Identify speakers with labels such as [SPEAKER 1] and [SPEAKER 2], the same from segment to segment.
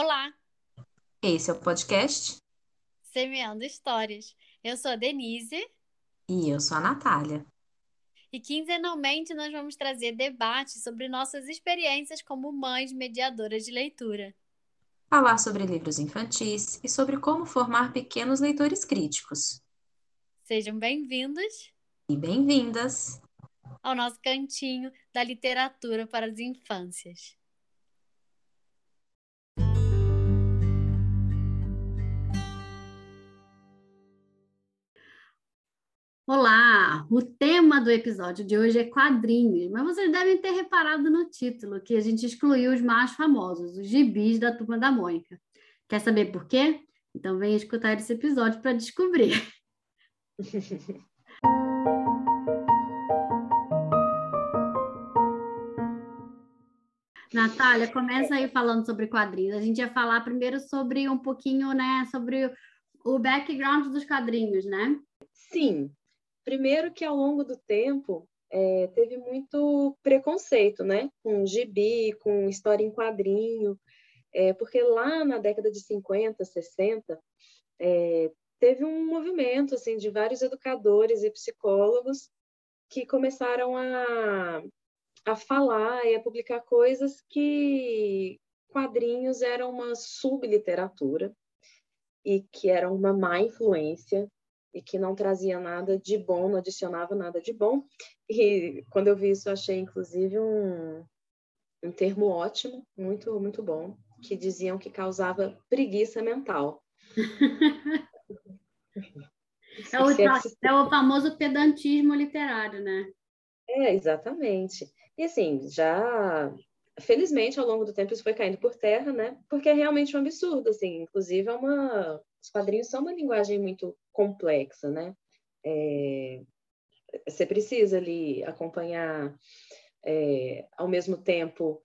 [SPEAKER 1] Olá,
[SPEAKER 2] Esse é o podcast
[SPEAKER 1] Semeando Histórias. Eu sou a Denise
[SPEAKER 2] e eu sou a Natália.
[SPEAKER 1] e quinzenalmente nós vamos trazer debates sobre nossas experiências como mães mediadoras de leitura.
[SPEAKER 2] Falar sobre livros infantis e sobre como formar pequenos leitores críticos.
[SPEAKER 1] Sejam bem-vindos
[SPEAKER 2] E bem-vindas!
[SPEAKER 1] ao nosso cantinho da literatura para as infâncias.
[SPEAKER 3] Olá! O tema do episódio de hoje é quadrinhos, mas vocês devem ter reparado no título que a gente excluiu os mais famosos, os gibis da Turma da Mônica. Quer saber por quê? Então venha escutar esse episódio para descobrir. Natália, começa aí falando sobre quadrinhos. A gente ia falar primeiro sobre um pouquinho, né, sobre o background dos quadrinhos, né?
[SPEAKER 4] Sim, primeiro que ao longo do tempo é, teve muito preconceito, né, com gibi, com história em quadrinho, é, porque lá na década de 50, 60, é, teve um movimento assim de vários educadores e psicólogos que começaram a, a falar e a publicar coisas que quadrinhos eram uma subliteratura e que eram uma má influência e que não trazia nada de bom, não adicionava nada de bom. E quando eu vi isso, eu achei inclusive um, um termo ótimo, muito, muito bom, que diziam que causava preguiça mental.
[SPEAKER 3] É o,
[SPEAKER 4] é
[SPEAKER 3] é o famoso pedantismo literário, né?
[SPEAKER 4] É, exatamente. E assim, já felizmente ao longo do tempo isso foi caindo por terra, né? Porque é realmente um absurdo, assim. Inclusive é uma, os quadrinhos são uma linguagem muito complexa, né? É, Você precisa ali acompanhar é, ao mesmo tempo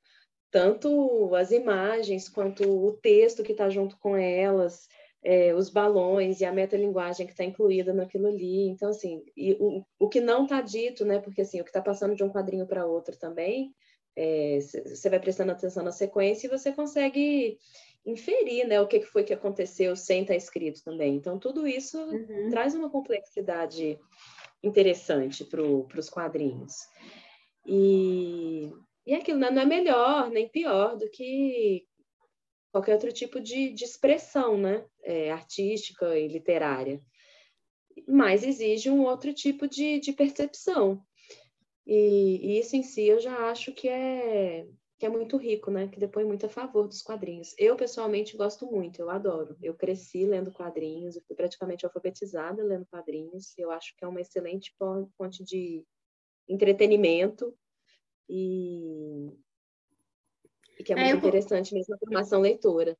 [SPEAKER 4] tanto as imagens quanto o texto que está junto com elas, é, os balões e a metalinguagem que está incluída naquilo ali. Então, assim, o, o que não está dito, né? Porque assim, o que está passando de um quadrinho para outro também, você vai prestando atenção na sequência e você consegue inferir, né, o que foi que aconteceu sem estar escrito também. Então, tudo isso
[SPEAKER 3] Uhum.
[SPEAKER 4] traz uma complexidade interessante para os quadrinhos. E, e aquilo né, não é melhor nem pior do que qualquer outro tipo de, de expressão né, é, artística e literária. Mas exige um outro tipo de, de percepção. E, e isso em si eu já acho que é, que é muito rico, né? Que depõe muito a favor dos quadrinhos. Eu, pessoalmente, gosto muito, eu adoro. Eu cresci lendo quadrinhos, eu fui praticamente alfabetizada lendo quadrinhos. Eu acho que é uma excelente fon- fonte de entretenimento e, e que é
[SPEAKER 3] É,
[SPEAKER 4] muito
[SPEAKER 3] eu co-
[SPEAKER 4] interessante mesmo a formação leitora.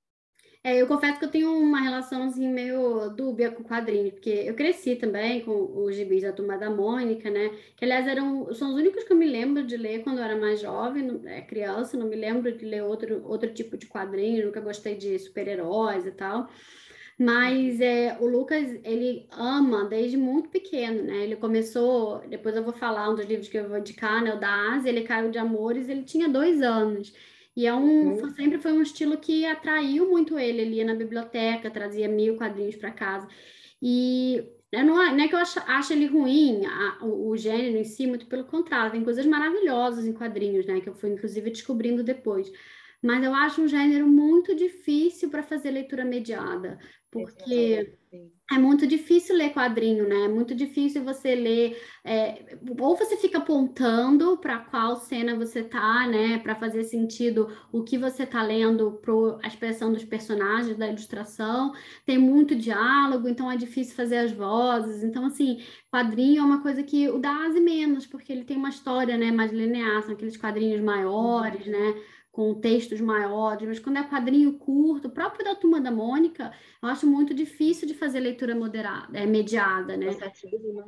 [SPEAKER 3] É, eu confesso que eu tenho uma relação assim, meio dúbia com quadrinhos, porque eu cresci também com os gibis da Turma da Mônica, né? Que, aliás, eram, são os únicos que eu me lembro de ler quando eu era mais jovem, é, criança, não me lembro de ler outro, outro tipo de quadrinho, nunca gostei de super-heróis e tal. Mas é, o Lucas, ele ama desde muito pequeno, né? Ele começou, depois eu vou falar um dos livros que eu vou indicar, né? O da Ásia, ele caiu de amores, ele tinha dois anos. E é um,
[SPEAKER 4] Uhum.
[SPEAKER 3] sempre foi um estilo que atraiu muito ele. Ele ia na biblioteca, trazia mil quadrinhos para casa. E não, é- não é que eu acho, acho ele ruim, a- o, o gênero em si, muito pelo contrário, tem coisas maravilhosas em quadrinhos, né? Que eu fui, inclusive, descobrindo depois. Mas eu acho um gênero muito difícil para fazer leitura mediada, porque é muito difícil ler quadrinho, né? É muito difícil você ler, é, ou você fica apontando para qual cena você tá, né? Para fazer sentido o que você tá lendo para a expressão dos personagens, da ilustração. Tem muito diálogo, então é difícil fazer as vozes. Então, assim, quadrinho é uma coisa que o da Asi menos, porque ele tem uma história, né, mais linear, são aqueles quadrinhos maiores, né? Com textos maiores, mas quando é quadrinho curto, próprio da Turma da Mônica, eu acho muito difícil de fazer leitura moderada, é, mediada, né?
[SPEAKER 4] Cansativo, né?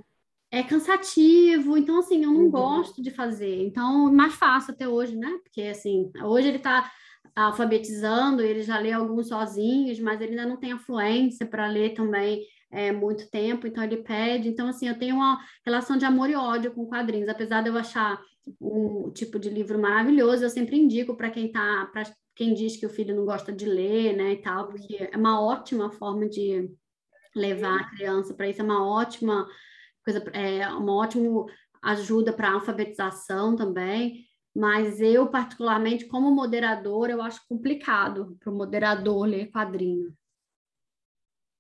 [SPEAKER 3] É cansativo, então assim, eu não
[SPEAKER 4] Uhum.
[SPEAKER 3] gosto de fazer. Então, mais fácil até hoje, né? Porque assim, hoje ele está alfabetizando, ele já lê alguns sozinhos, mas ele ainda não tem a fluência para ler também é, muito tempo, então ele pede. Então, assim, eu tenho uma relação de amor e ódio com quadrinhos, apesar de eu achar um tipo de livro maravilhoso, eu sempre indico para quem está, para quem diz que o filho não gosta de ler, né, e tal, porque é uma ótima forma de levar a criança para isso, é uma ótima coisa, é uma ótima ajuda para alfabetização também. Mas eu, particularmente, como moderador, eu acho complicado para o moderador ler quadrinho.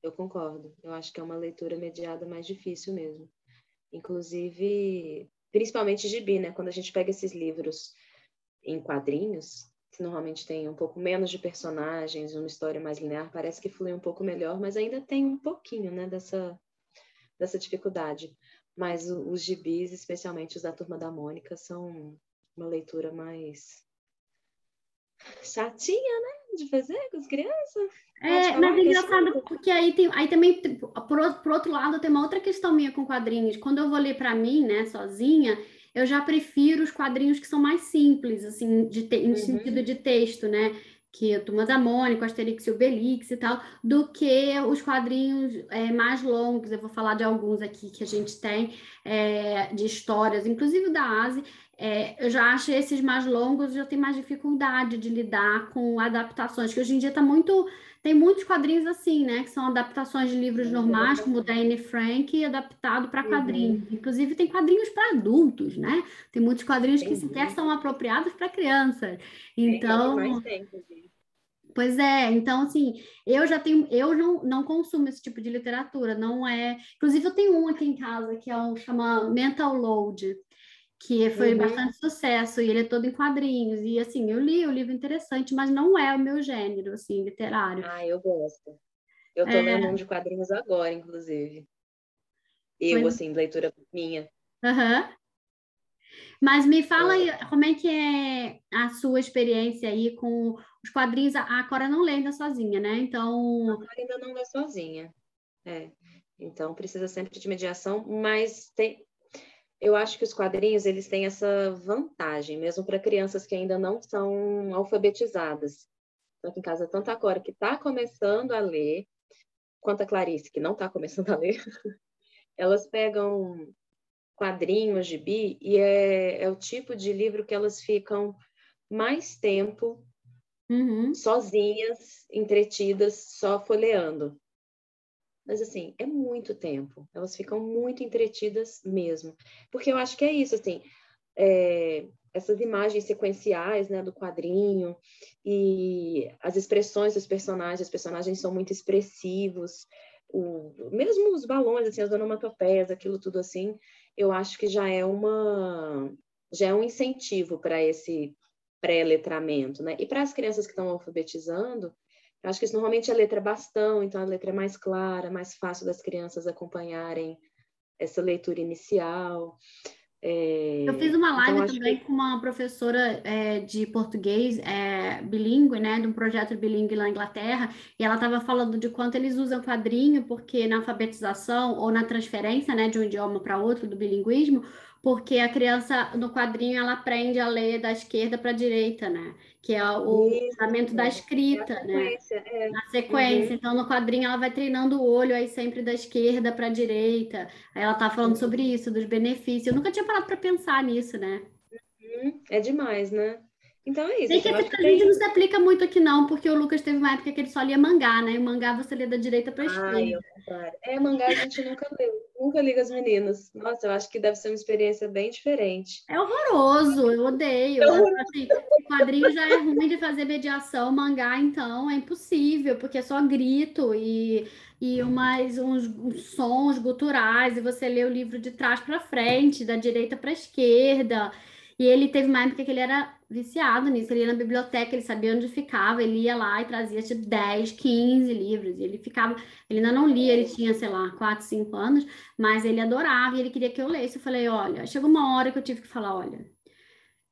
[SPEAKER 4] Eu concordo. Eu acho que é uma leitura mediada mais difícil mesmo. Inclusive, principalmente gibi, né? Quando a gente pega esses livros em quadrinhos, que normalmente tem um pouco menos de personagens, uma história mais linear, parece que flui um pouco melhor, mas ainda tem um pouquinho, né, dessa, dessa dificuldade. Mas os gibis, especialmente os da Turma da Mônica, são uma leitura mais chatinha, né? De fazer com as crianças.
[SPEAKER 3] É, mas é engraçado porque aí tem, aí também, por, por outro lado, tem uma outra questão minha com quadrinhos. Quando eu vou ler para mim, né, sozinha, eu já prefiro os quadrinhos que são mais simples, assim, de te, em uhum. sentido de texto, né? Que a Turma da Mônica, Asterix e Obelix e tal, do que os quadrinhos é, mais longos. Eu vou falar de alguns aqui que a gente tem é, de histórias, inclusive da Asi, é, eu já acho esses mais longos, já tem mais dificuldade de lidar com adaptações, que hoje em dia está muito. Tem muitos quadrinhos assim, né? Que são adaptações de livros normais, como o da Anne Frank, adaptado para quadrinhos. Uhum. Inclusive, tem quadrinhos para adultos, né? Tem muitos quadrinhos que sequer são apropriados para crianças. Então. Pois é, então assim, eu já tenho, eu não, não consumo esse tipo de literatura, não é. Inclusive, eu tenho um aqui em casa que é o chama Mental Load, que foi uhum. bastante sucesso, e ele é todo em quadrinhos, e assim, eu li o livro interessante, mas não é o meu gênero, assim, literário.
[SPEAKER 4] Ah, eu gosto. Eu tô é... lendo um de quadrinhos agora, inclusive. Eu, pois... assim, leitura minha.
[SPEAKER 3] Uhum. Mas me fala aí, como é que é a sua experiência aí com os quadrinhos? A Cora não lê ainda sozinha, né? Então...
[SPEAKER 4] A Cora ainda não lê sozinha, é. Então, precisa sempre de mediação, mas tem, eu acho que os quadrinhos eles têm essa vantagem, mesmo para crianças que ainda não são alfabetizadas. Então, aqui em casa, tanto a Cora que está começando a ler, quanto a Clarice, que não está começando a ler, elas pegam quadrinhos, gibi, e é, é o tipo de livro que elas ficam mais tempo uhum. sozinhas, entretidas, só folheando. Mas, assim, é muito tempo. Elas ficam muito entretidas mesmo. Porque eu acho que é isso, assim, é, essas imagens sequenciais, né, do quadrinho e as expressões dos personagens, os personagens são muito expressivos, o, mesmo os balões, assim, as onomatopeias, aquilo tudo assim, eu acho que já é uma já é um incentivo para esse pré-letramento, né? E para as crianças que estão alfabetizando, eu acho que isso normalmente é letra bastão, então a letra é mais clara, mais fácil das crianças acompanharem essa leitura inicial.
[SPEAKER 3] É, eu fiz uma live então, também que... com uma professora é, de português é, bilíngue, né, de um projeto bilíngue lá na Inglaterra, e ela estava falando de quanto eles usam quadrinho, porque na alfabetização ou na transferência, né, de um idioma para outro do bilinguismo, porque a criança no quadrinho ela aprende a ler da esquerda para a direita, né? Que é o fundamento da escrita, né? É. Na sequência. Uhum. Então, no quadrinho ela vai treinando o olho aí sempre da esquerda para a direita. Aí ela tá falando uhum. sobre isso, dos benefícios. Eu nunca tinha parado para pensar nisso, né?
[SPEAKER 4] Uhum. É demais, né? Então é isso.
[SPEAKER 3] Sei que que tem... não se aplica muito aqui, não, porque o Lucas teve uma época que ele só lia mangá, né? E mangá você lê da direita para a esquerda.
[SPEAKER 4] É, mangá a gente nunca leu, nunca liga as meninas. Nossa, eu acho que deve ser uma experiência bem diferente.
[SPEAKER 3] É horroroso, eu odeio. É assim, quadrinho já é ruim de fazer mediação, mangá, então, é impossível, porque é só grito e, e umas, uns, uns sons guturais, e você lê o livro de trás para frente, da direita para a esquerda. E ele teve uma época que ele era viciado nisso. Ele ia na biblioteca, ele sabia onde ficava, ele ia lá e trazia tipo 10, 15 livros. E ele ficava, ele ainda não lia, ele tinha, sei lá, 4, 5 anos, mas ele adorava e ele queria que eu lesse. Eu falei: olha, chegou uma hora que eu tive que falar: olha,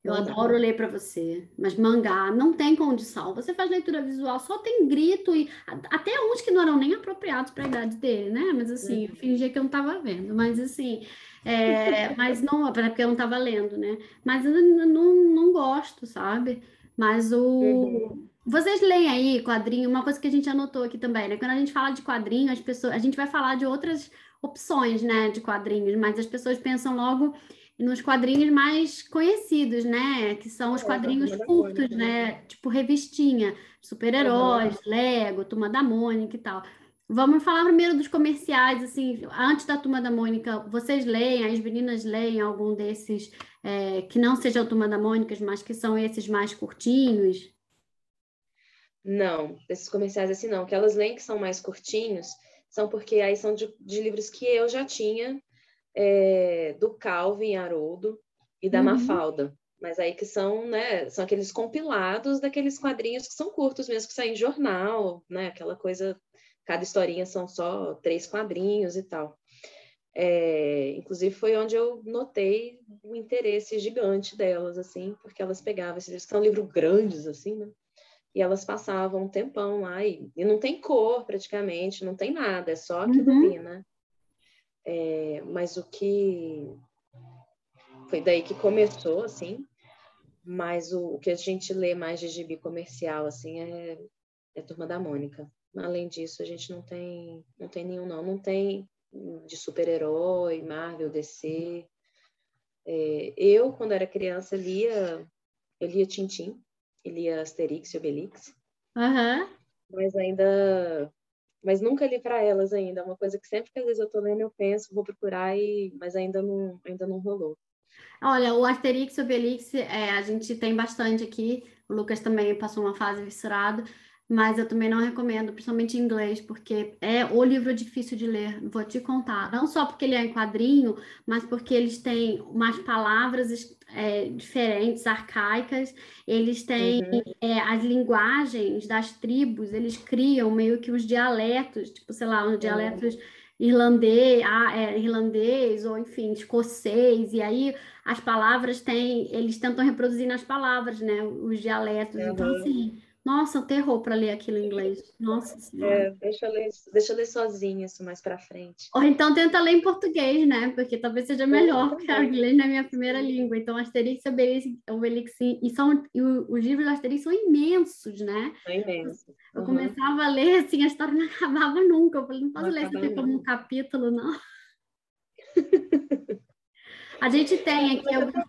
[SPEAKER 3] eu adoro ler para você, mas mangá não tem condição. Você faz leitura visual, só tem grito e até uns que não eram nem apropriados para a idade dele, né? Mas assim, eu uhum. fingia que eu não estava vendo. Mas assim, é, mas não, porque eu não estava lendo, né? Mas eu não, não gosto, sabe? Mas o. Uhum. Vocês leem aí quadrinho, uma coisa que a gente anotou aqui também, né? Quando a gente fala de quadrinho, as pessoas, a gente vai falar de outras opções, né, de quadrinhos, mas as pessoas pensam logo nos quadrinhos mais conhecidos, né? Que são os
[SPEAKER 4] É,
[SPEAKER 3] quadrinhos curtos,
[SPEAKER 4] Mônica, né?
[SPEAKER 3] né? Tipo revistinha, super-heróis, Lego, Turma da Mônica e tal. Vamos falar primeiro dos comerciais, assim, antes da Turma da Mônica, vocês leem, as meninas leem algum desses é, que não seja a Turma da Mônica, mas que são esses mais curtinhos?
[SPEAKER 4] Não, desses comerciais assim não. Que elas leem que são mais curtinhos, são porque aí são de, de livros que eu já tinha, é, do Calvin Haroldo e da
[SPEAKER 3] Uhum.
[SPEAKER 4] Mafalda. Mas aí que são, né, são aqueles compilados daqueles quadrinhos que são curtos mesmo, que saem em jornal, né, aquela coisa, cada historinha são só três quadrinhos e tal. É, inclusive foi onde eu notei o interesse gigante delas, assim, porque elas pegavam esses livros, que são livros grandes, assim, né? E elas passavam um tempão lá e, e não tem cor praticamente, não tem nada, é só aquilo
[SPEAKER 3] Uhum.
[SPEAKER 4] ali, né? É, mas o que foi daí que começou, assim, mas o, o que a gente lê mais de gibi comercial, assim, é, é Turma da Mônica. Além disso, a gente não tem, não tem nenhum, não. Não tem de super-herói, Marvel, DC. É, eu, quando era criança, lia, eu lia Tintim, lia Asterix e Obelix,
[SPEAKER 3] Aham.
[SPEAKER 4] mas ainda, mas nunca li para elas ainda. É uma coisa que sempre que às vezes eu tô lendo, eu penso, vou procurar, e, mas ainda não, ainda não rolou.
[SPEAKER 3] Olha, o Asterix e Obelix, é, a gente tem bastante aqui. O Lucas também passou uma fase viscerado, mas eu também não recomendo, principalmente em inglês, porque é o livro difícil de ler. Vou te contar. Não só porque ele é em quadrinho, mas porque eles têm umas palavras é, diferentes, arcaicas. Eles têm
[SPEAKER 4] Uhum.
[SPEAKER 3] é, as linguagens das tribos, eles criam meio que os dialetos, tipo, sei lá, os dialetos irlandês, ah, é, irlandês ou enfim, escocês, e aí as palavras têm, eles tentam reproduzir nas palavras, né, os dialetos. Então,
[SPEAKER 4] Uhum.
[SPEAKER 3] assim, nossa, um terror para ler aquilo em inglês. Nossa Senhora.
[SPEAKER 4] É, deixa eu ler, deixa eu ler sozinha isso mais para frente.
[SPEAKER 3] Ou então tenta ler em português, né? Porque talvez seja melhor, porque o inglês não é minha primeira língua. Então, Asterix e Obelix, e são e os livros do Asterix são imensos, né?
[SPEAKER 4] É imenso.
[SPEAKER 3] Eu
[SPEAKER 4] Uhum.
[SPEAKER 3] começava a ler, assim, a história não acabava nunca. Eu falei, não posso
[SPEAKER 4] Não
[SPEAKER 3] ler isso aqui como um capítulo, não. A gente tem aqui alguns.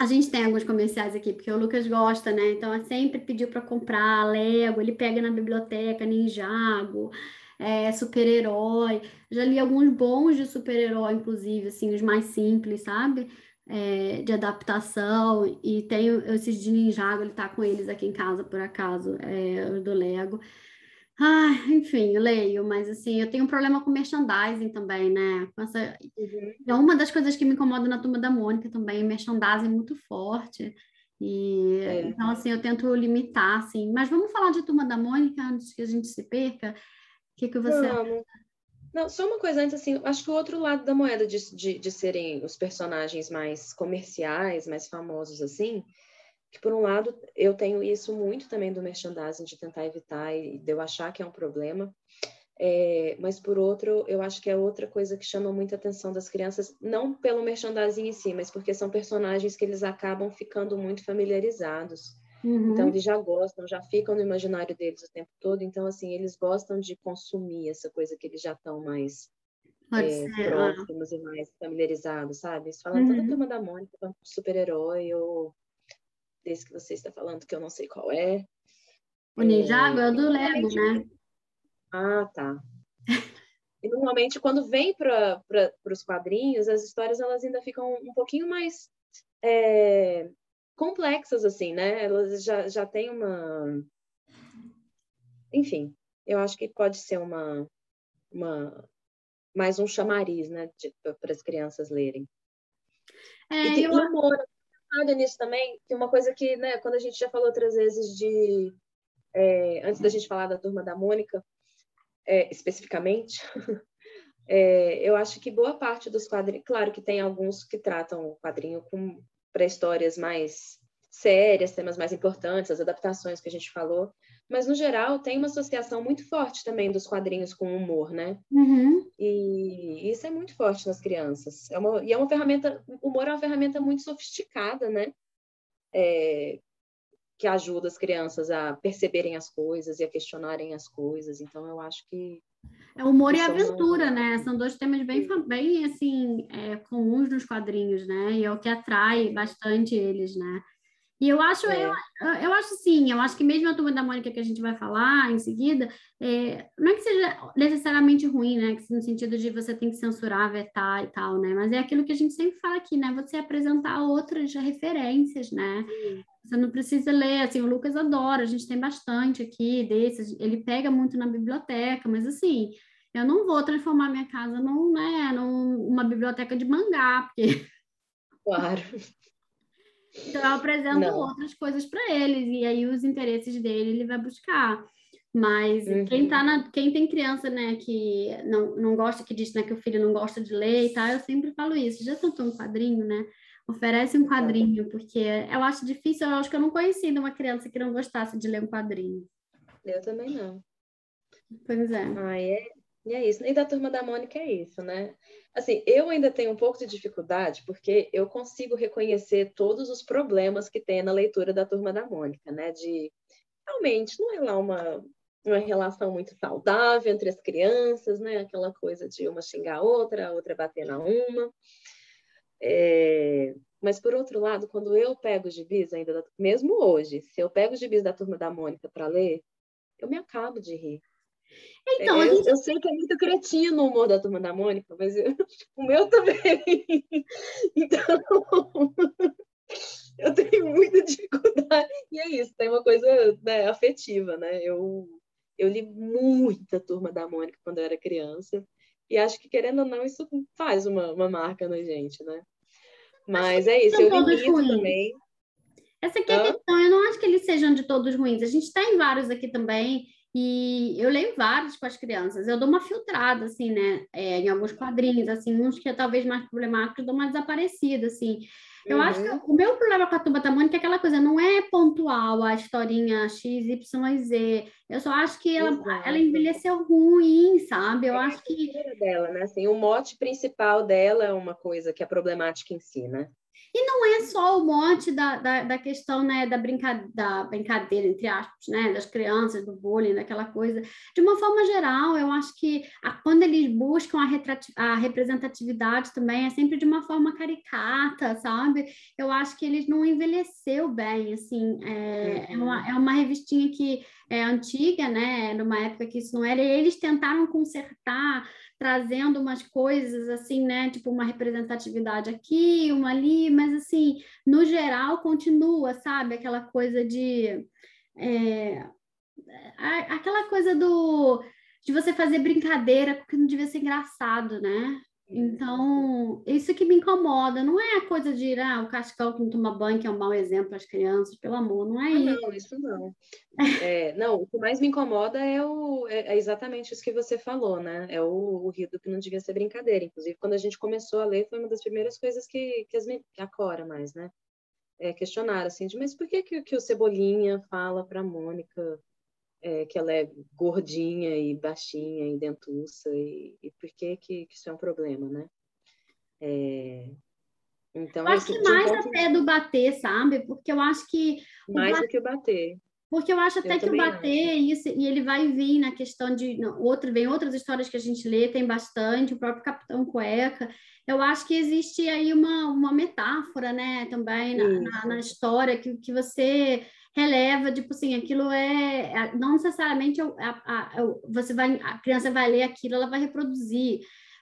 [SPEAKER 3] A gente tem alguns comerciais aqui, porque o Lucas gosta, né? Então, é sempre pediu para comprar Lego, ele pega na biblioteca, Ninjago, é, super-herói. Já li alguns bons de super-herói, inclusive, assim, os mais simples, sabe? É, de adaptação. E tem esses de Ninjago, ele tá com eles aqui em casa, por acaso, é, os do Lego. Ah, enfim, eu leio, mas assim, eu tenho um problema com merchandising também, né? Com essa...
[SPEAKER 4] Uhum.
[SPEAKER 3] É uma das coisas que me incomoda na Turma da Mônica também, merchandising muito forte. E
[SPEAKER 4] É.
[SPEAKER 3] então, assim, eu tento limitar, assim. Mas vamos falar de Turma da Mônica antes que a gente se perca? O que que você...
[SPEAKER 4] Vamos. Não, só uma coisa antes, assim, acho que o outro lado da moeda de, de, de serem os personagens mais comerciais, mais famosos, assim, que por um lado eu tenho isso muito também do merchandising, de tentar evitar e de eu achar que é um problema, é, mas por outro, eu acho que é outra coisa que chama muita atenção das crianças, não pelo merchandising em si, mas porque são personagens que eles acabam ficando muito familiarizados.
[SPEAKER 3] Uhum.
[SPEAKER 4] Então, eles já gostam, já ficam no imaginário deles o tempo todo. Então, assim, eles gostam de consumir essa coisa que eles já estão mais é,
[SPEAKER 3] ah.
[SPEAKER 4] próximos e mais familiarizados, sabe? Eles falam toda a
[SPEAKER 3] Uhum.
[SPEAKER 4] turma da Mônica, pro super-herói, ou desse que você está falando, que eu não sei qual é.
[SPEAKER 3] O Ninjago é o do Lego, né?
[SPEAKER 4] Ah, tá. E normalmente, quando vem para os quadrinhos, as histórias elas ainda ficam um pouquinho mais é, complexas, assim, né? Elas já, já têm uma. Enfim, eu acho que pode ser uma, uma mais um chamariz, né, para as crianças lerem.
[SPEAKER 3] É,
[SPEAKER 4] e tem
[SPEAKER 3] eu...
[SPEAKER 4] humor, nada nisso também, que uma coisa que, né, quando a gente já falou outras vezes de é, antes da gente falar da turma da Mônica, é, especificamente, é, eu acho que boa parte dos quadrinhos, claro que tem alguns que tratam o quadrinho para histórias mais sérias, temas mais importantes, as adaptações que a gente falou, mas no geral tem uma associação muito forte também dos quadrinhos com o humor, né?
[SPEAKER 3] Uhum.
[SPEAKER 4] E isso é muito forte nas crianças. É uma, e é uma ferramenta, o humor é uma ferramenta muito sofisticada, né? É, que ajuda as crianças a perceberem as coisas e a questionarem as coisas. Então, eu acho que
[SPEAKER 3] É humor e aventura, né? São dois temas bem, bem assim, é, comuns nos quadrinhos, né? E é o que atrai bastante eles, né? E eu acho, é. eu, eu acho sim, eu acho que mesmo a turma da Mônica que a gente vai falar em seguida, é, não é que seja necessariamente ruim, né? No sentido de você tem que censurar, vetar e tal, né? Mas é aquilo que a gente sempre fala aqui, né? Você apresentar outras referências, né? Sim. Você não precisa ler, assim, o Lucas adora, a gente tem bastante aqui desses, ele pega muito na biblioteca, mas assim, eu não vou transformar minha casa num, né, numa biblioteca de mangá, porque...
[SPEAKER 4] Claro.
[SPEAKER 3] Então, eu apresento não. outras coisas para eles, e aí os interesses dele ele vai buscar. Mas uhum. quem tá na, quem tem criança, né, que não, não gosta, que diz né, que o filho não gosta de ler e tal, eu sempre falo isso. Já tentou um quadrinho, né? Oferece um quadrinho, porque eu acho difícil, eu acho que eu não conheci uma criança que não gostasse de ler um quadrinho.
[SPEAKER 4] Eu também não.
[SPEAKER 3] Pois é.
[SPEAKER 4] Ah, é, e é isso. E da turma da Mônica é isso, né? Assim, eu ainda tenho um pouco de dificuldade, porque eu consigo reconhecer todos os problemas que tem na leitura da turma da Mônica, né? De realmente não é lá uma, uma relação muito saudável entre as crianças, né? Aquela coisa de uma xingar a outra, a outra bater na uma. É... Mas, por outro lado, quando eu pego os gibis, ainda, mesmo hoje, se eu pego os gibis da turma da Mônica para ler, eu me acabo de rir. Então, eu, gente... eu, sei que é muito cretino o humor da Turma da Mônica, mas eu, o meu também. Então, eu tenho muita dificuldade. E é isso, tem uma coisa né, afetiva, né? Eu, eu li muita Turma da Mônica quando eu era criança. E acho que, querendo ou não, isso faz uma, uma marca na gente, né? Mas é isso, eu li isso também.
[SPEAKER 3] Essa aqui é a questão, eu não acho que eles sejam de todos ruins. A gente tem vários aqui também e eu leio vários com as crianças. Eu dou uma filtrada, assim, né? É, em alguns quadrinhos, assim, uns que é talvez mais problemáticos, eu dou uma desaparecida, assim. Eu uhum. acho que o meu problema com a Tuba Tamônica é aquela coisa, não é pontual a historinha X, Y, Z. Eu só acho que ela, ela envelheceu ruim, sabe? Eu é acho que.
[SPEAKER 4] dela, né? Assim, o mote principal dela é uma coisa que é problemática em si, né?
[SPEAKER 3] E não é só o mote da, da, da questão né, da, brinca, da brincadeira, entre aspas, né, das crianças, do bullying, daquela coisa. De uma forma geral, eu acho que a, quando eles buscam a, a representatividade também é sempre de uma forma caricata, sabe? Eu acho que eles não envelheceu bem, assim. É, é, uma, é uma revistinha que é antiga, né? Numa época que isso não era. E eles tentaram consertar trazendo umas coisas assim, né? Tipo uma representatividade aqui, uma ali, mas assim, no geral continua, sabe? Aquela coisa de é, aquela coisa do de você fazer brincadeira porque não devia ser engraçado, né? Então, isso que me incomoda, não é a coisa de ah, o cascão que não toma banho, que é um mau exemplo para as crianças, pelo amor, não é ah,
[SPEAKER 4] isso. Não, isso não. É, não, o que mais me incomoda é, o, é, é exatamente isso que você falou, né? É o, o rio do que não devia ser brincadeira. Inclusive, quando a gente começou a ler, foi uma das primeiras coisas que, que, as, que a Cora mais, né? É, questionaram, assim, de, mas por que, que, que o Cebolinha fala para Mônica é, que ela é gordinha e baixinha e dentuça e, e por que, que, que isso é um problema, né? É,
[SPEAKER 3] então, eu acho que mais um até do bater, sabe? Porque eu acho que.
[SPEAKER 4] Mais do que o bater.
[SPEAKER 3] Porque eu acho até eu que o bater, isso, e ele vai vir na questão de. Não, outro, vem outras histórias que a gente lê, tem bastante, o próprio Capitão Cueca. Eu acho que existe aí uma, uma metáfora, né, também na, na, na história, que, que você releva, tipo assim, aquilo é, é não necessariamente a, a, a, você vai, a criança vai ler aquilo, ela vai reproduzir.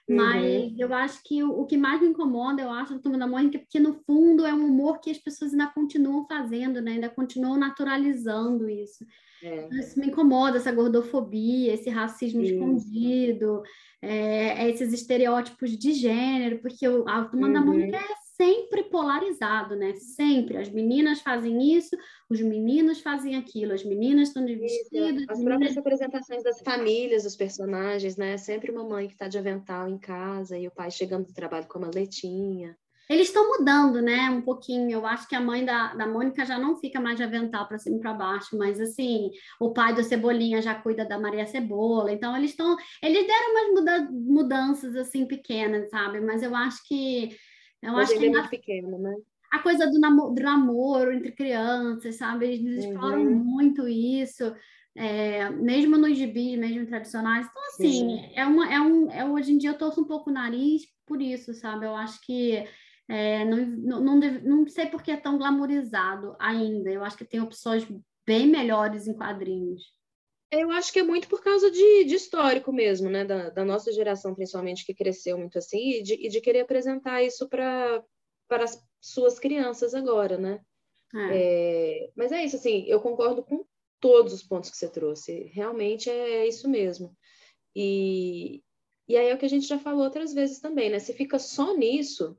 [SPEAKER 3] Mas uhum. eu acho que o, o, que mais me incomoda, eu acho, no Turma da Mônica, é porque no fundo é um humor que as pessoas ainda continuam fazendo, né? Ainda continuam naturalizando isso. É. Então, isso me incomoda, essa gordofobia, esse racismo isso. escondido, é, esses estereótipos de gênero, porque o, a Turma uhum. da Mônica é sempre polarizado, né? Sempre. As meninas fazem isso, os meninos fazem aquilo, as meninas estão de vestido.
[SPEAKER 4] As próprias representações das famílias, dos personagens, né? Sempre uma mãe que está de avental em casa e o pai chegando do trabalho com uma letinha.
[SPEAKER 3] Eles estão mudando, né? Um pouquinho. Eu acho que a mãe da, da Mônica já não fica mais de avental para cima e para baixo, mas assim, o pai do Cebolinha já cuida da Maria Cebola. Então, eles estão. Eles deram umas muda, mudanças assim pequenas, sabe? Mas eu acho que eu
[SPEAKER 4] Mas
[SPEAKER 3] acho que
[SPEAKER 4] é muito pequeno, né?
[SPEAKER 3] A coisa do namoro, do namoro entre crianças, sabe? Eles uhum. exploram muito isso. é, mesmo nos gibis, mesmo tradicionais. Então, assim, é, uma, é um. É, hoje em dia eu torço um pouco o nariz por isso, sabe? Eu acho que é, não, não, não, deve, não sei porque é tão glamorizado ainda. Eu acho que tem opções bem melhores em quadrinhos.
[SPEAKER 4] Eu acho que é muito por causa de, de histórico mesmo, né? Da, da, nossa geração, principalmente, que cresceu muito assim, e de, e de querer apresentar isso para as suas crianças agora, né? É. É, mas é isso, assim, eu concordo com todos os pontos que você trouxe. Realmente é isso mesmo. E, e aí é o que a gente já falou outras vezes também, né? Se fica só nisso,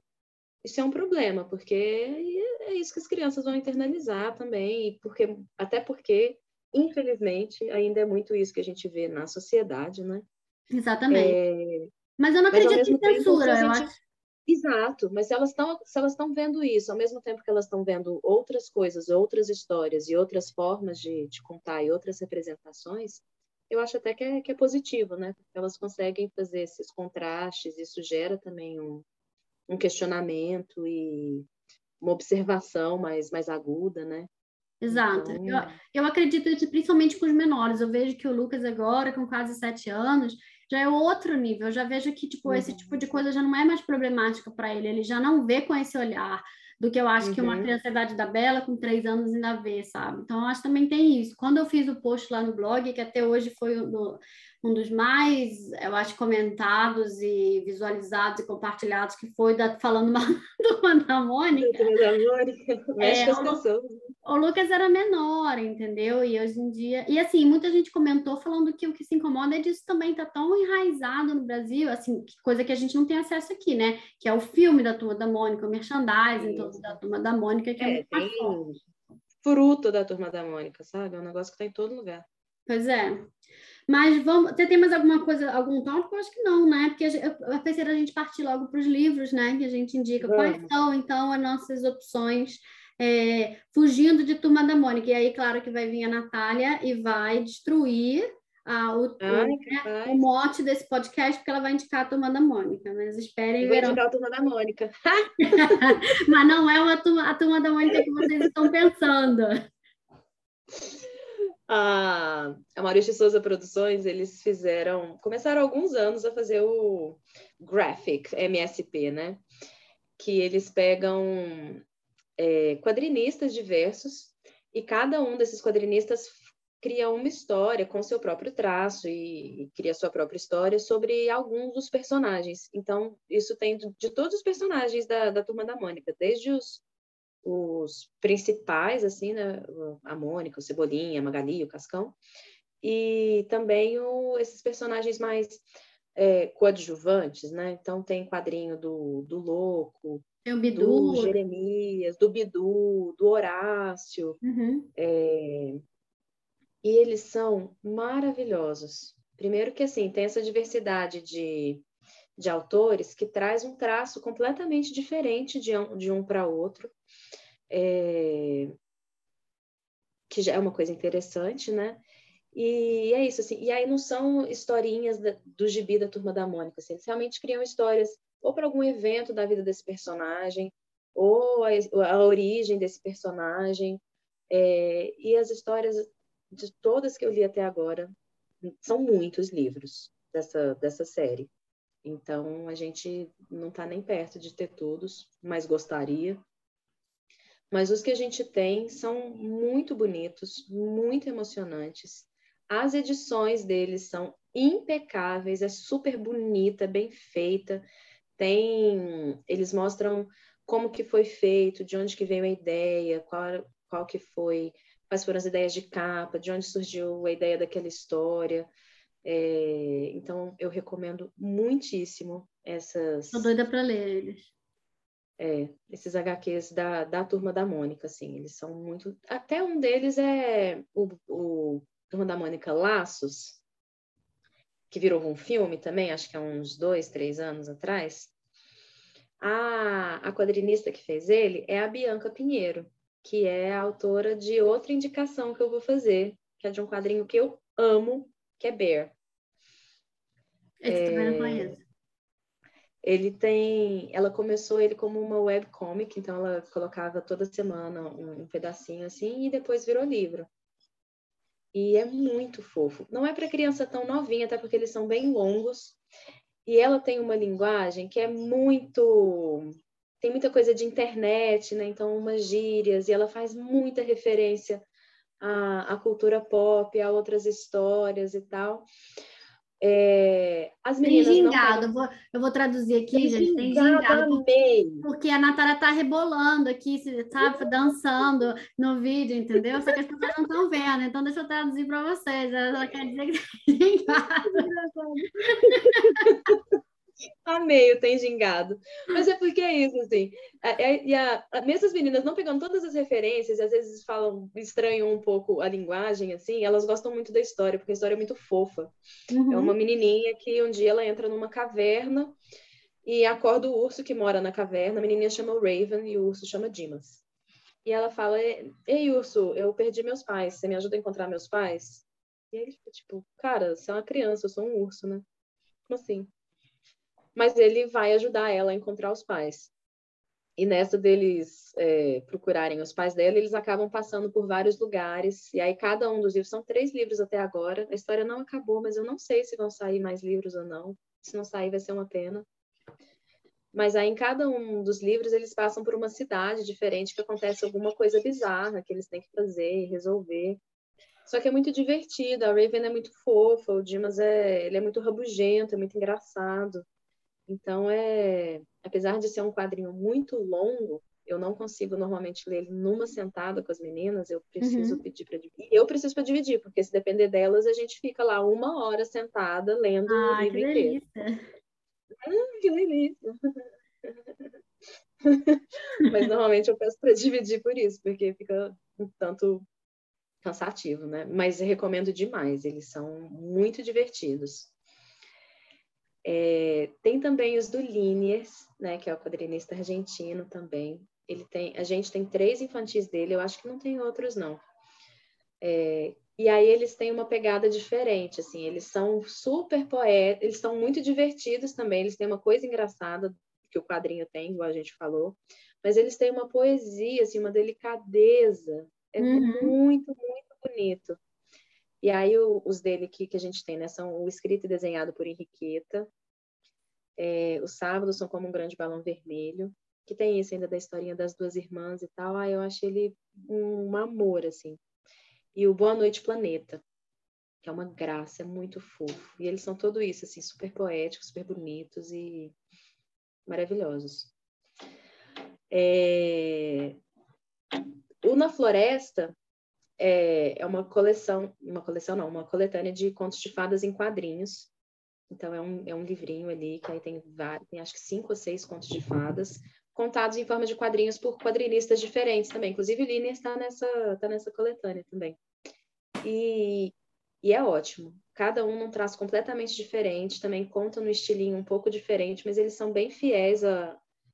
[SPEAKER 4] isso é um problema, porque é isso que as crianças vão internalizar também, porque, até porque, infelizmente, ainda é muito isso que a gente vê na sociedade, né?
[SPEAKER 3] Exatamente. É... Mas eu não acredito em censura,
[SPEAKER 4] gente...
[SPEAKER 3] eu acho.
[SPEAKER 4] Exato, mas se elas estão se elas estão vendo isso, ao mesmo tempo que elas estão vendo outras coisas, outras histórias e outras formas de, de contar e outras representações, eu acho até que é, que é positivo, né? Porque elas conseguem fazer esses contrastes, isso gera também um, um questionamento e uma observação mais, mais aguda, né?
[SPEAKER 3] Exato. Então... Eu, eu acredito principalmente com os menores. Eu vejo que o Lucas agora, com quase sete anos, já é outro nível. Eu já vejo que tipo, uhum. esse tipo de coisa já não é mais problemática para ele. Ele já não vê com esse olhar do que eu acho uhum. que uma uhum. criança da idade da Bela com três anos ainda vê, sabe? Então, eu acho que também tem isso. Quando eu fiz o post lá no blog, que até hoje foi no, um dos mais, eu acho, comentados e visualizados e compartilhados, que foi da, falando mal do Ana Mônica.
[SPEAKER 4] Da Mônica, mexe é,
[SPEAKER 3] o, o Lucas era menor, entendeu? E hoje em dia... E, assim, muita gente comentou falando que o que se incomoda é disso também, tá tão enraizado no Brasil, assim, coisa que a gente não tem acesso aqui, né? Que é o filme da Turma da Mônica, o merchandising todo da Turma da Mônica, que é, é muito
[SPEAKER 4] fruto da Turma da Mônica, sabe? É um negócio que tá em todo lugar.
[SPEAKER 3] Pois é. Mas vamos, você tem mais alguma coisa, algum tópico? Eu acho que não, né? Porque eu pensei a gente partir logo para os livros, né? Que a gente indica vamos. quais são, então, as nossas opções, é, fugindo de Turma da Mônica. E aí, claro que vai vir a Natália e vai destruir ah, o, Ai, né, o, mote desse podcast, porque ela vai indicar a Turma da Mônica. Mas esperem
[SPEAKER 4] ver. Indicar a Turma da Mônica.
[SPEAKER 3] mas não é uma turma, a Turma da Mônica que vocês estão pensando
[SPEAKER 4] a, a Maurício Souza Produções, eles fizeram, começaram há alguns anos a fazer o Graphic, MSP, né? Que eles pegam é, quadrinistas diversos e cada um desses quadrinistas cria uma história com seu próprio traço e, e cria sua própria história sobre alguns dos personagens. Então, isso tem de, de todos os personagens da, da Turma da Mônica, desde os os principais, assim, né? A Mônica, o Cebolinha, a Magali, o Cascão. E também o, esses personagens mais é, coadjuvantes, né? Então tem quadrinho do, do Louco,
[SPEAKER 3] o Bidu.
[SPEAKER 4] do Jeremias, do Bidu, do Horácio.
[SPEAKER 3] Uhum.
[SPEAKER 4] É, e eles são maravilhosos. Primeiro que, assim, tem essa diversidade de, de autores que traz um traço completamente diferente de um, de um para outro é, que já é uma coisa interessante, né? E é isso, assim. E aí não são historinhas da, do gibi da Turma da Mônica, assim, eles realmente criam histórias ou para algum evento da vida desse personagem, ou a, a origem desse personagem, é, e as histórias de todas que eu li até agora, são muitos livros dessa, dessa série. Então, a gente não está nem perto de ter todos, mas gostaria mas os que a gente tem são muito bonitos, muito emocionantes. As edições deles são impecáveis, é super bonita, bem feita. Tem, eles mostram como que foi feito, de onde que veio a ideia, qual, qual que foi, quais foram as ideias de capa, de onde surgiu a ideia daquela história. É, então, eu recomendo muitíssimo essas.
[SPEAKER 3] Estou doida para ler eles.
[SPEAKER 4] É, esses HQs da, da Turma da Mônica, assim, eles são muito... Até um deles é o, o Turma da Mônica Laços, que virou um filme também, acho que há uns dois, três anos atrás. A, a quadrinista que fez ele é a Bianca Pinheiro, que é a autora de outra indicação que eu vou fazer, que é de um quadrinho que eu amo, que é Bear.
[SPEAKER 3] Esse é... também não conheço
[SPEAKER 4] ele tem, ela começou ele como uma webcomic, então ela colocava toda semana um, um, pedacinho assim e depois virou livro. E é muito fofo. Não é para criança tão novinha, até porque eles são bem longos. E ela tem uma linguagem que é muito. Tem muita coisa de internet, né? Então, umas gírias, e ela faz muita referência à, à cultura pop, a outras histórias e tal. É, as meninas
[SPEAKER 3] tem gingado, não... eu, vou, eu vou traduzir aqui, tem gente. Tem gingado. Porque, porque a Natália tá rebolando aqui, sabe, dançando no vídeo, entendeu? Só que as pessoas não estão vendo, então deixa eu traduzir para vocês. Ela quer dizer que tem gingado.
[SPEAKER 4] Amei o tem gingado. Mas é porque é isso, assim. E a, a, mesmo as meninas não pegando todas as referências, e às vezes falam, estranham um pouco a linguagem, assim, elas gostam muito da história, porque a história é muito fofa. Uhum. É uma menininha que um dia ela entra numa caverna e acorda o urso que mora na caverna. A menininha chama o Raven e o urso chama Dimas. E ela fala: Ei, urso, eu perdi meus pais, você me ajuda a encontrar meus pais? E ele fica tipo: Cara, você é uma criança, eu sou um urso, né? Como assim? Mas ele vai ajudar ela a encontrar os pais. E nessa deles é, procurarem os pais dela, eles acabam passando por vários lugares. E aí, cada um dos livros, são três livros até agora. A história não acabou, mas eu não sei se vão sair mais livros ou não. Se não sair, vai ser uma pena. Mas aí, em cada um dos livros, eles passam por uma cidade diferente que acontece alguma coisa bizarra que eles têm que fazer e resolver. Só que é muito divertido. A Raven é muito fofa, o Dimas é, ele é muito rabugento, é muito engraçado. Então, é, apesar de ser um quadrinho muito longo, eu não consigo normalmente ler ele numa sentada com as meninas, eu preciso uhum. pedir para dividir. Eu preciso para dividir, porque se depender delas, a gente fica lá uma hora sentada lendo ah, o livro que inteiro. Delícia. Hum, que delícia! Mas normalmente eu peço para dividir por isso, porque fica um tanto cansativo, né? Mas recomendo demais, eles são muito divertidos. É, tem também os do Liniers, né, que é o quadrinista argentino também. Ele tem, a gente tem três infantis dele, eu acho que não tem outros não. É, e aí eles têm uma pegada diferente, assim, eles são super poetas, eles são muito divertidos também, eles têm uma coisa engraçada que o quadrinho tem, igual a gente falou, mas eles têm uma poesia, assim, uma delicadeza, é uhum. muito, muito bonito. E aí o, os dele que, que a gente tem, né, são o escrito e desenhado por Henriqueta. É, os sábados são como um grande balão vermelho, que tem isso ainda da historinha das duas irmãs e tal. Ah, eu acho ele um, um amor, assim. E o Boa Noite Planeta, que é uma graça, é muito fofo. E eles são tudo isso, assim, super poéticos, super bonitos e maravilhosos. É... O Na Floresta é, é uma coleção, uma coleção não, uma coletânea de contos de fadas em quadrinhos. Então é um, é um livrinho ali que aí tem vários, tem acho que cinco ou seis contos de fadas, contados em forma de quadrinhos por quadrinistas diferentes também. Inclusive o Liner está nessa, tá nessa coletânea também. E, e é ótimo. Cada um num traço completamente diferente, também conta no estilinho um pouco diferente, mas eles são bem fiéis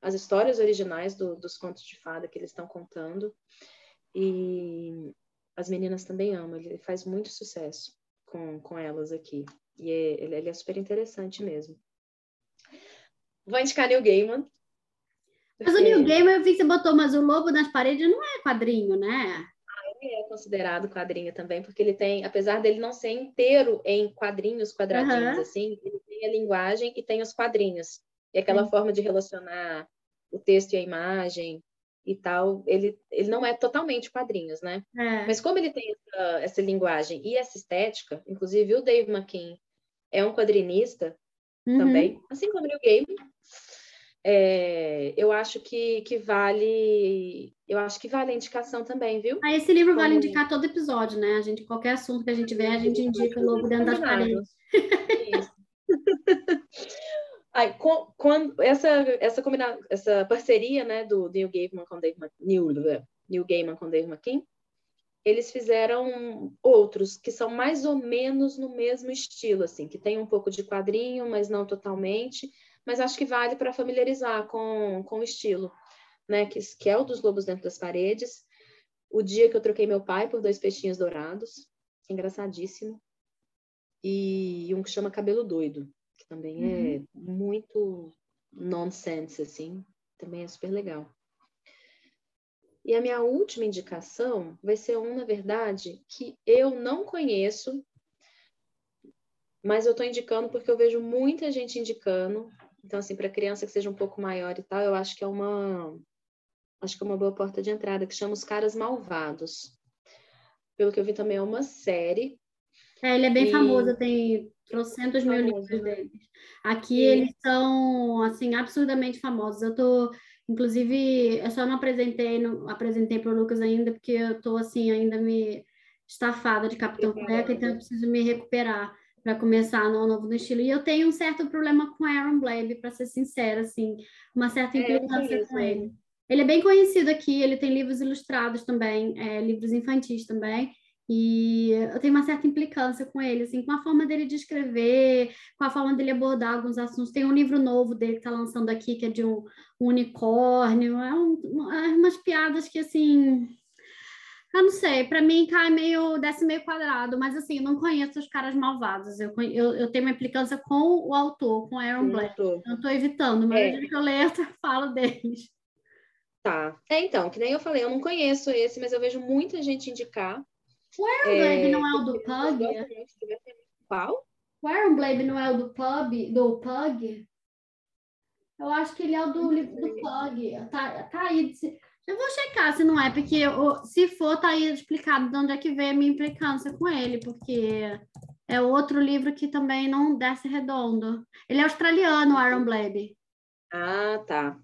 [SPEAKER 4] às histórias originais do, dos contos de fada que eles estão contando. E, as meninas também amam, ele faz muito sucesso com, com elas aqui. E é, ele, ele, é super interessante mesmo. Vou indicar Neil Gaiman.
[SPEAKER 3] Mas o Neil Gaiman, eu vi que você botou, mas o Lobo nas Paredes não é quadrinho, né?
[SPEAKER 4] Ah, ele é considerado quadrinho também, porque ele tem, apesar dele não ser inteiro em quadrinhos quadradinhos, uhum. assim, ele tem a linguagem e tem os quadrinhos. E aquela uhum. forma de relacionar o texto e a imagem, e tal, ele, ele não é totalmente quadrinhos, né? É. Mas como ele tem essa, essa, linguagem e essa estética, inclusive o Dave McKean é um quadrinista uhum. também, assim como o Gaiman, é, eu acho que, que vale eu acho que vale a indicação também, viu?
[SPEAKER 3] Ah, esse livro como... vale indicar todo episódio, né? A gente, qualquer assunto que a gente vê, a gente indica o lobo dentro das paredes. Isso.
[SPEAKER 4] Aí, quando essa essa combina, essa parceria, né, do Neil Gaiman com Dave Neil, Neil Gaiman com Dave McKean, eles fizeram outros que são mais ou menos no mesmo estilo, assim, que tem um pouco de quadrinho, mas não totalmente, mas acho que vale para familiarizar com, com o estilo, né, que, que é o dos Lobos Dentro das Paredes, o dia que eu troquei meu pai por dois peixinhos dourados, engraçadíssimo, e um que chama Cabelo Doido, que também uhum. é muito nonsense, assim, também é super legal. E a minha última indicação vai ser um, na verdade, que eu não conheço, mas eu estou indicando porque eu vejo muita gente indicando. Então, assim, para criança que seja um pouco maior e tal, eu acho que é uma acho que é uma boa porta de entrada, que chama Os Caras Malvados. Pelo que eu vi também é uma série.
[SPEAKER 3] É, ele é bem e... famoso, tem trocentos mil livros né? deles. Aqui e... eles são, assim, absurdamente famosos. Eu tô Inclusive, eu só não apresentei, não apresentei para o Lucas ainda, porque eu estou assim, ainda me estafada de Capitão Cueca, então eu preciso me recuperar para começar no novo no estilo. E eu tenho um certo problema com Aaron Blabe, para ser sincera, assim, uma certa implicância é, com ele. Ele é bem conhecido aqui, ele tem livros ilustrados também, é, livros infantis também. E eu tenho uma certa implicância com ele, assim, com a forma dele de escrever, com a forma dele abordar alguns assuntos. Tem um livro novo dele que está lançando aqui, que é de um, um unicórnio. É, um, é umas piadas que, assim, eu não sei, para mim cai meio, desce meio quadrado, mas assim, eu não conheço os caras malvados. Eu, eu, eu tenho uma implicância com o autor, com Aaron Black. Eu estou evitando, mas é. que eu leio, eu falo deles.
[SPEAKER 4] Tá. É, então, que nem eu falei, eu não conheço esse, mas eu vejo muita gente indicar.
[SPEAKER 3] O Aaron é, não é o do Pug?
[SPEAKER 4] Qual?
[SPEAKER 3] O Aaron Blade não é o do Pub, do Pug? Eu acho que ele é o do livro do Pug. Tá, tá aí. Eu vou checar se não é, porque eu, se for, tá aí explicado de onde é que veio a minha implicância com ele, porque é outro livro que também não desce redondo. Ele é australiano, o Aaron Blade.
[SPEAKER 4] Ah, tá.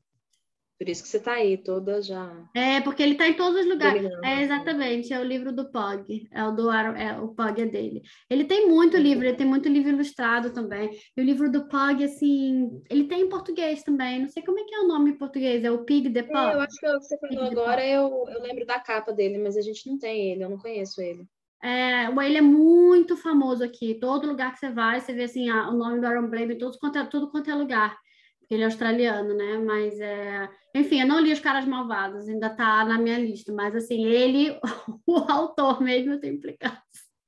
[SPEAKER 4] Por isso que você está aí, toda já.
[SPEAKER 3] É, porque ele está em todos os lugares. É, exatamente, é o livro do Pog. É o do é, o Pog é dele. Ele tem muito livro, ele tem muito livro ilustrado também. E o livro do Pog, assim, ele tem em português também. Não sei como é que é o nome em português, é o Pig the Pug. É,
[SPEAKER 4] eu acho que é que você falou Pig agora, eu, eu lembro da capa dele, mas a gente não tem ele, eu não conheço ele.
[SPEAKER 3] É, ele é muito famoso aqui. Todo lugar que você vai, você vê assim, o nome do Aaron Blame, tudo quanto é, tudo quanto é lugar ele é australiano, né? Mas é. Enfim, eu não li Os Caras Malvados, ainda tá na minha lista, mas assim, ele, o autor mesmo, tem implicância.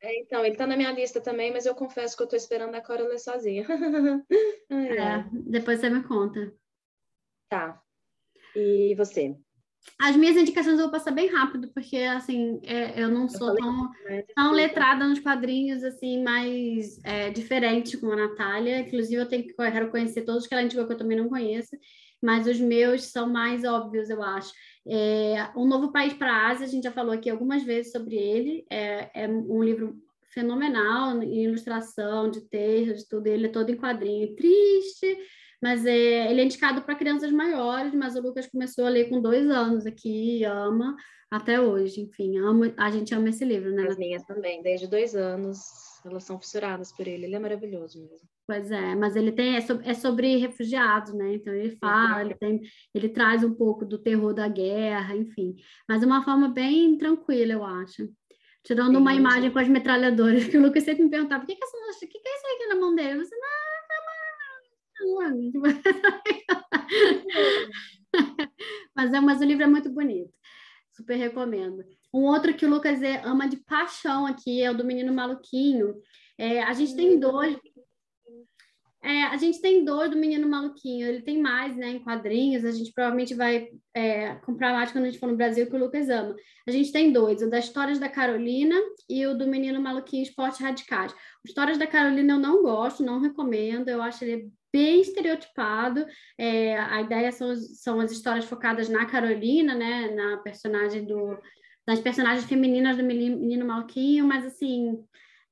[SPEAKER 4] É, então, ele tá na minha lista também, mas eu confesso que eu tô esperando a Cora ler sozinha.
[SPEAKER 3] Ai, é, depois você me conta.
[SPEAKER 4] Tá. E você?
[SPEAKER 3] As minhas indicações eu vou passar bem rápido, porque, assim, é, eu não sou eu tão, né, tão letrada nos quadrinhos, assim, mais é, diferente como a Natália. Inclusive, eu tenho que, eu quero conhecer todos que ela indicou que eu também não conheço, mas os meus são mais óbvios, eu acho. É, um Novo País para a Ásia, a gente já falou aqui algumas vezes sobre ele. É, é um livro fenomenal em ilustração, de texto, de tudo. Ele é todo em quadrinho. Triste, mas é, ele é indicado para crianças maiores, mas o Lucas começou a ler com dois anos aqui, ama até hoje, enfim, ama, a gente ama esse livro, né?
[SPEAKER 4] As minhas também, desde dois anos, elas são fissuradas por ele, ele é maravilhoso mesmo.
[SPEAKER 3] Pois é, mas ele tem, é sobre, é sobre refugiados, né? Então ele fala, ele, tem, ele traz um pouco do terror da guerra, enfim, mas de uma forma bem tranquila, eu acho. Tirando Sim, uma imagem com as metralhadoras, que o Lucas sempre me perguntava, por que, que, essa, que, que é isso aqui na mão dele? Você, não, mas, é, mas o livro é muito bonito. Super recomendo. Um outro que o Lucas é, ama de paixão aqui é o do Menino Maluquinho. É, a gente tem dois. É, a gente tem dois do Menino Maluquinho. Ele tem mais, né, em quadrinhos. A gente provavelmente vai é, comprar mais quando a gente for no Brasil, que o Lucas ama. A gente tem dois: o das Histórias da Carolina e o do Menino Maluquinho Esportes Radicais. Histórias da Carolina eu não gosto, não recomendo. Eu acho ele bem estereotipado. É, a ideia são, são as histórias focadas na Carolina, né, na personagem do, nas personagens femininas do menino Malquinho, mas assim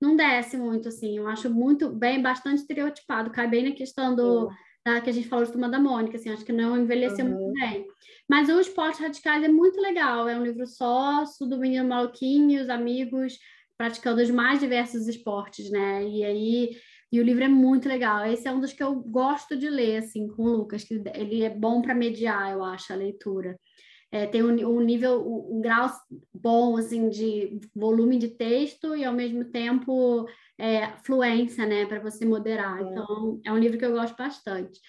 [SPEAKER 3] não desce muito assim. Eu acho muito bem, bastante estereotipado. Cai bem na questão do da, que a gente falou de Turma da Mônica, assim, acho que não envelheceu uhum. muito bem. Mas o Esporte Radicais é muito legal, é um livro sócio do menino Malquinho, os amigos praticando os mais diversos esportes, né? E aí e o livro é muito legal. Esse é um dos que eu gosto de ler, assim, com o Lucas, que ele é bom para mediar, eu acho, a leitura. É, tem um, um nível, um, grau bom, assim, de volume de texto e, ao mesmo tempo, é, fluência, né, para você moderar. É. Então, é um livro que eu gosto bastante.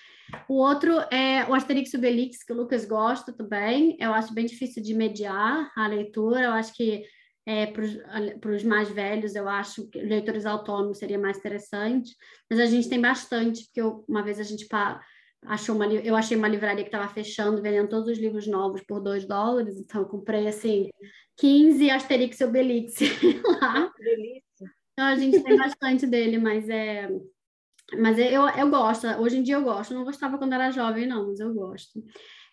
[SPEAKER 3] O outro é o Asterix e Obelix, que o Lucas gosta também. Eu acho bem difícil de mediar a leitura. Eu acho que é, para os mais velhos, eu acho que leitores autônomos seria mais interessante, mas a gente tem bastante, porque eu, uma vez a gente achou uma, eu achei uma livraria que estava fechando, vendendo todos os livros novos por 2 dólares, então eu comprei assim 15 Asterix e Obelix lá.
[SPEAKER 4] Delícia.
[SPEAKER 3] Então a gente tem bastante dele, mas é mas eu, eu gosto, hoje em dia eu gosto, não gostava quando era jovem, não, mas eu gosto.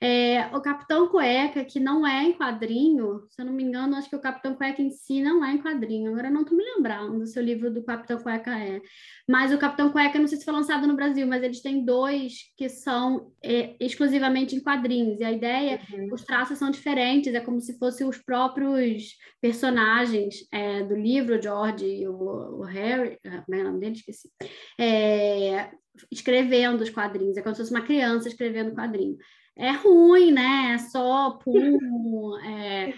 [SPEAKER 3] É, o Capitão Cueca, que não é em quadrinho, se eu não me engano, acho que o Capitão Cueca em si não é em quadrinho. Agora não estou me lembrando se o livro do Capitão Cueca é. Mas o Capitão Cueca, não sei se foi lançado no Brasil, mas eles têm dois que são é, exclusivamente em quadrinhos. E a ideia, uhum. os traços são diferentes, é como se fossem os próprios personagens é, do livro, o George e o, o Harry, ah, como é o nome dele? Esqueci. É, escrevendo os quadrinhos, é como se fosse uma criança escrevendo quadrinho é ruim, né? É só pum, é,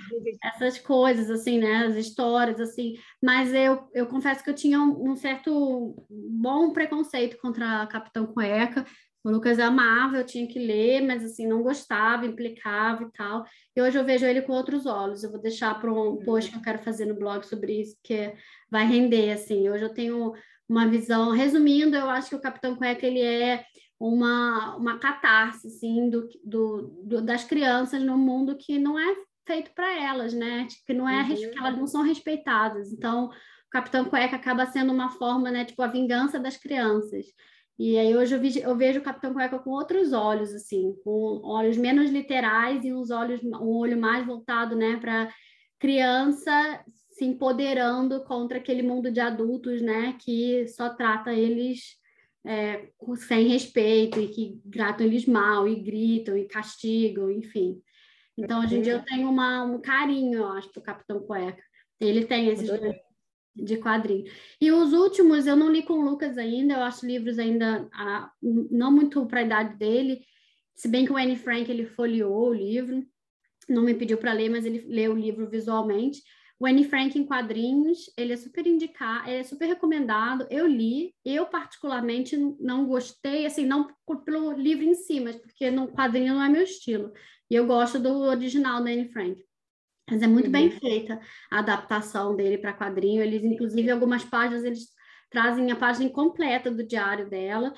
[SPEAKER 3] essas coisas, assim, né? As histórias, assim. Mas eu, eu confesso que eu tinha um, um certo bom preconceito contra Capitão Cueca. O Lucas amava, eu tinha que ler, mas assim, não gostava, implicava e tal. E hoje eu vejo ele com outros olhos. Eu vou deixar para um post que eu quero fazer no blog sobre isso, que vai render, assim. Hoje eu tenho uma visão... Resumindo, eu acho que o Capitão Cueca, ele é uma, uma catarse assim, do, do, do, das crianças no mundo que não é feito para elas, né? Que não é uhum. que elas não são respeitadas. Então, o Capitão Cueca acaba sendo uma forma, né? Tipo a vingança das crianças. E aí hoje eu, vi, eu vejo o Capitão Cueca com outros olhos, assim, com olhos menos literais e uns olhos, um olho mais voltado, né, para criança se empoderando contra aquele mundo de adultos, né, que só trata eles é, sem respeito e que tratam eles mal e gritam e castigam, enfim. Então, hoje em dia eu tenho uma, um carinho, eu acho, o Capitão Cueca. Ele tem esses de quadrinho. E os últimos eu não li com o Lucas ainda, eu acho livros ainda ah, não muito para a idade dele, se bem que o Anne Frank ele folheou o livro, não me pediu para ler, mas ele leu o livro visualmente. O Anne Frank em quadrinhos, ele é super indicado, ele é super recomendado. Eu li, eu particularmente não gostei, assim, não pelo livro em si, mas porque no quadrinho não é meu estilo. E eu gosto do original da Anne Frank. Mas é muito uhum. bem feita a adaptação dele para quadrinho. Eles, inclusive, algumas páginas eles trazem a página completa do diário dela,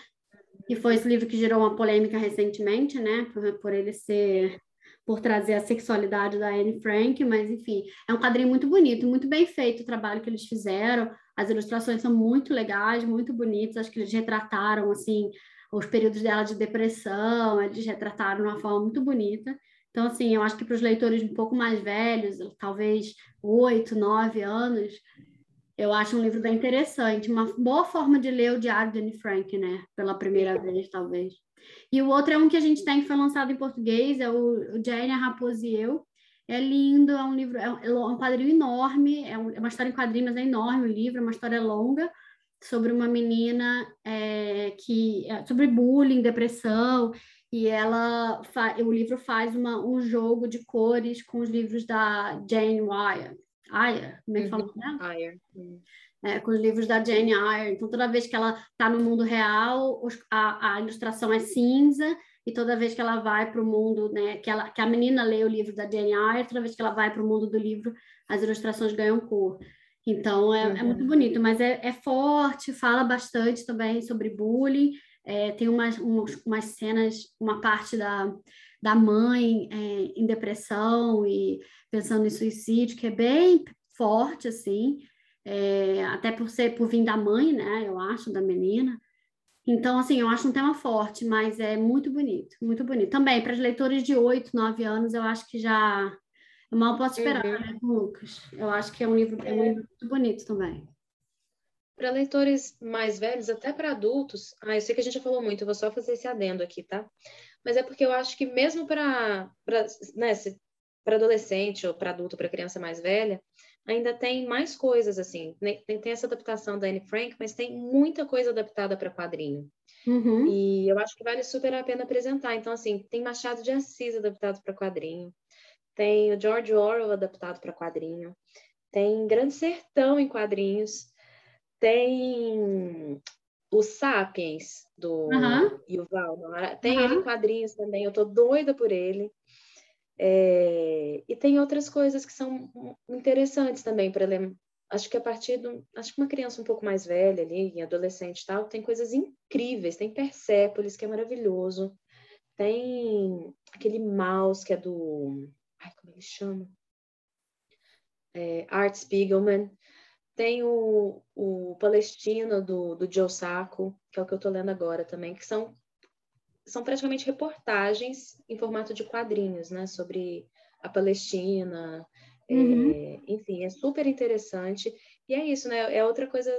[SPEAKER 3] que foi esse livro que gerou uma polêmica recentemente, né? Por, por ele ser por trazer a sexualidade da Anne Frank, mas enfim, é um quadrinho muito bonito, muito bem feito o trabalho que eles fizeram. As ilustrações são muito legais, muito bonitas. Acho que eles retrataram assim os períodos dela de depressão, eles retrataram de uma forma muito bonita. Então, assim, eu acho que para os leitores um pouco mais velhos, talvez oito, nove anos, eu acho um livro bem interessante, uma boa forma de ler o Diário de Anne Frank, né? Pela primeira vez, talvez. E o outro é um que a gente tem que foi lançado em português, é o, o Jane, a Raposa e Eu. É lindo, é um livro, é um, é um quadrinho enorme, é, é, uma história em quadrinhos, mas é enorme o livro, é uma história longa sobre uma menina é, que é, sobre bullying, depressão, e ela o livro faz uma, um jogo de cores com os livros da Jane Wire. Ayer, como é que fala? Né? Ayer. É, com os livros da Jane Eyre. Então, toda vez que ela está no mundo real, a, a, ilustração é cinza, e toda vez que ela vai para o mundo, né, que, ela, que a menina lê o livro da Jane Eyre, toda vez que ela vai para o mundo do livro, as ilustrações ganham cor. Então, é, uhum. é muito bonito, mas é, é, forte, fala bastante também sobre bullying, é, tem umas, umas, umas, cenas, uma parte da, da mãe é, em depressão e pensando em suicídio, que é bem forte, assim, é, até por ser por vir da mãe, né? Eu acho, da menina. Então, assim, eu acho um tema forte, mas é muito bonito, muito bonito. Também, para os leitores de 8, 9 anos, eu acho que já eu mal posso esperar, uhum. né, Lucas? Eu acho que é um livro, é um livro muito bonito também.
[SPEAKER 4] Para leitores mais velhos, até para adultos, ah, eu sei que a gente já falou muito, eu vou só fazer esse adendo aqui, tá? Mas é porque eu acho que mesmo para né, para adolescente ou para adulto, para criança mais velha, ainda tem mais coisas, assim. Tem, tem essa adaptação da Anne Frank, mas tem muita coisa adaptada para quadrinho. Uhum. E eu acho que vale super a pena apresentar. Então, assim, tem Machado de Assis adaptado para quadrinho, tem o George Orwell adaptado para quadrinho, tem Grande Sertão em quadrinhos, tem os Sapiens do uhum. Yuval tem uhum. ele em quadrinhos também, eu tô doida por ele. É, e tem outras coisas que são interessantes também para ler. Acho que a partir do. Acho que uma criança um pouco mais velha ali, adolescente e tal, tem coisas incríveis. Tem Persépolis, que é maravilhoso. Tem aquele mouse que é do. Ai, como ele chama? É, Art Spiegelman. Tem o, o Palestino do, do Joe Sacco, que é o que eu estou lendo agora também, que são, são praticamente reportagens em formato de quadrinhos, né? Sobre a Palestina. Uhum. É, enfim, é super interessante. E é isso, né? É outra coisa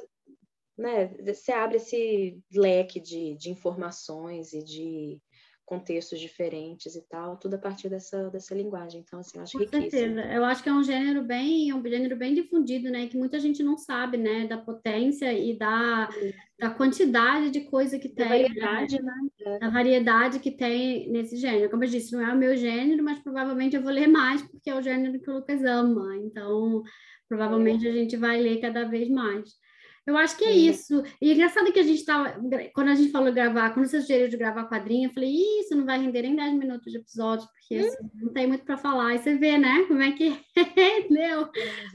[SPEAKER 4] né, você abre esse leque de, de informações e de contextos diferentes e tal, tudo a partir dessa, dessa linguagem. Então, assim, eu acho
[SPEAKER 3] Com
[SPEAKER 4] riquíssimo.
[SPEAKER 3] certeza. Eu acho que é um gênero bem, um gênero bem difundido, né? Que muita gente não sabe, né? Da potência e da, da quantidade de coisa que
[SPEAKER 4] da
[SPEAKER 3] tem.
[SPEAKER 4] Variedade, né?
[SPEAKER 3] né? Da variedade que tem nesse gênero. Como eu disse, não é o meu gênero, mas provavelmente eu vou ler mais, porque é o gênero que o Lucas ama. Então, provavelmente é. a gente vai ler cada vez mais. Eu acho que é isso. E é engraçado que a gente estava. Quando a gente falou gravar, quando você sugeriu de gravar quadrinho, eu falei, isso não vai render nem 10 minutos de episódio, porque hum. assim, não tem muito para falar. E você vê, né? Como é que deu?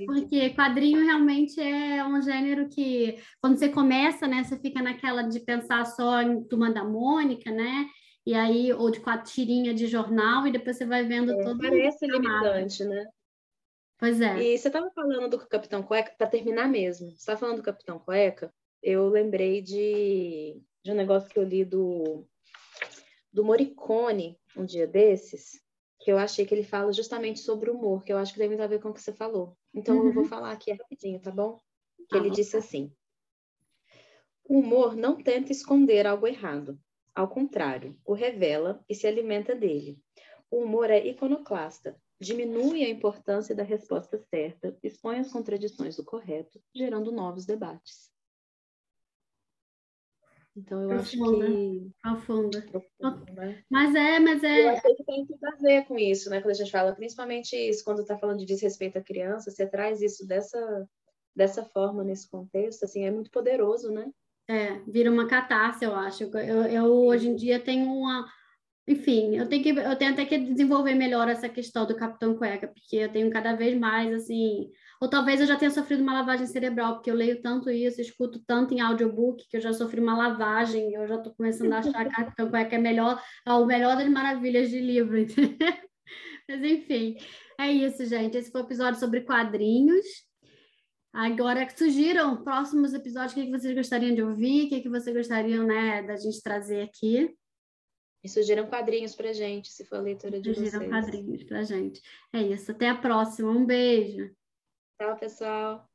[SPEAKER 3] Porque quadrinho realmente é um gênero que, quando você começa, né, você fica naquela de pensar só em Turma da Mônica, né? E aí, ou de quatro tirinhas de jornal, e depois você vai vendo é, todo
[SPEAKER 4] Parece limitante, né?
[SPEAKER 3] Pois é.
[SPEAKER 4] E você estava falando do Capitão Cueca, para terminar mesmo, você estava falando do Capitão Cueca, eu lembrei de, de um negócio que eu li do, do Morricone um dia desses, que eu achei que ele fala justamente sobre o humor, que eu acho que tem muito a ver com o que você falou. Então uhum. eu vou uhum. falar aqui rapidinho, tá bom? Que ele disse assim: O humor não tenta esconder algo errado. Ao contrário, o revela e se alimenta dele. O humor é iconoclasta, diminui a importância da resposta certa, expõe as contradições do correto, gerando novos debates. Então, eu Profunda. acho que.
[SPEAKER 3] Profunda. Profunda né? Mas é, mas é.
[SPEAKER 4] Eu acho que tem tudo a ver com isso, né? Quando a gente fala, principalmente isso, quando está falando de desrespeito à criança, você traz isso dessa, dessa forma, nesse contexto, assim, é muito poderoso, né?
[SPEAKER 3] É, vira uma catarse, eu acho. Eu, eu hoje em dia tenho uma, enfim, eu tenho que eu tenho até que desenvolver melhor essa questão do Capitão Cueca, porque eu tenho cada vez mais assim, ou talvez eu já tenha sofrido uma lavagem cerebral, porque eu leio tanto isso, escuto tanto em audiobook que eu já sofri uma lavagem, eu já estou começando a achar que Capitão Cueca é melhor, é o melhor das maravilhas de livro, entendeu? Mas enfim, é isso, gente. Esse foi o episódio sobre quadrinhos. Agora, surgiram próximos episódios, o que, vocês gostariam de ouvir? O que, que vocês gostariam né, da gente trazer aqui?
[SPEAKER 4] E sugiram quadrinhos pra gente, se for a leitura de
[SPEAKER 3] sugiram vocês. quadrinhos pra gente. É isso. Até a próxima. Um beijo.
[SPEAKER 4] Tchau, pessoal.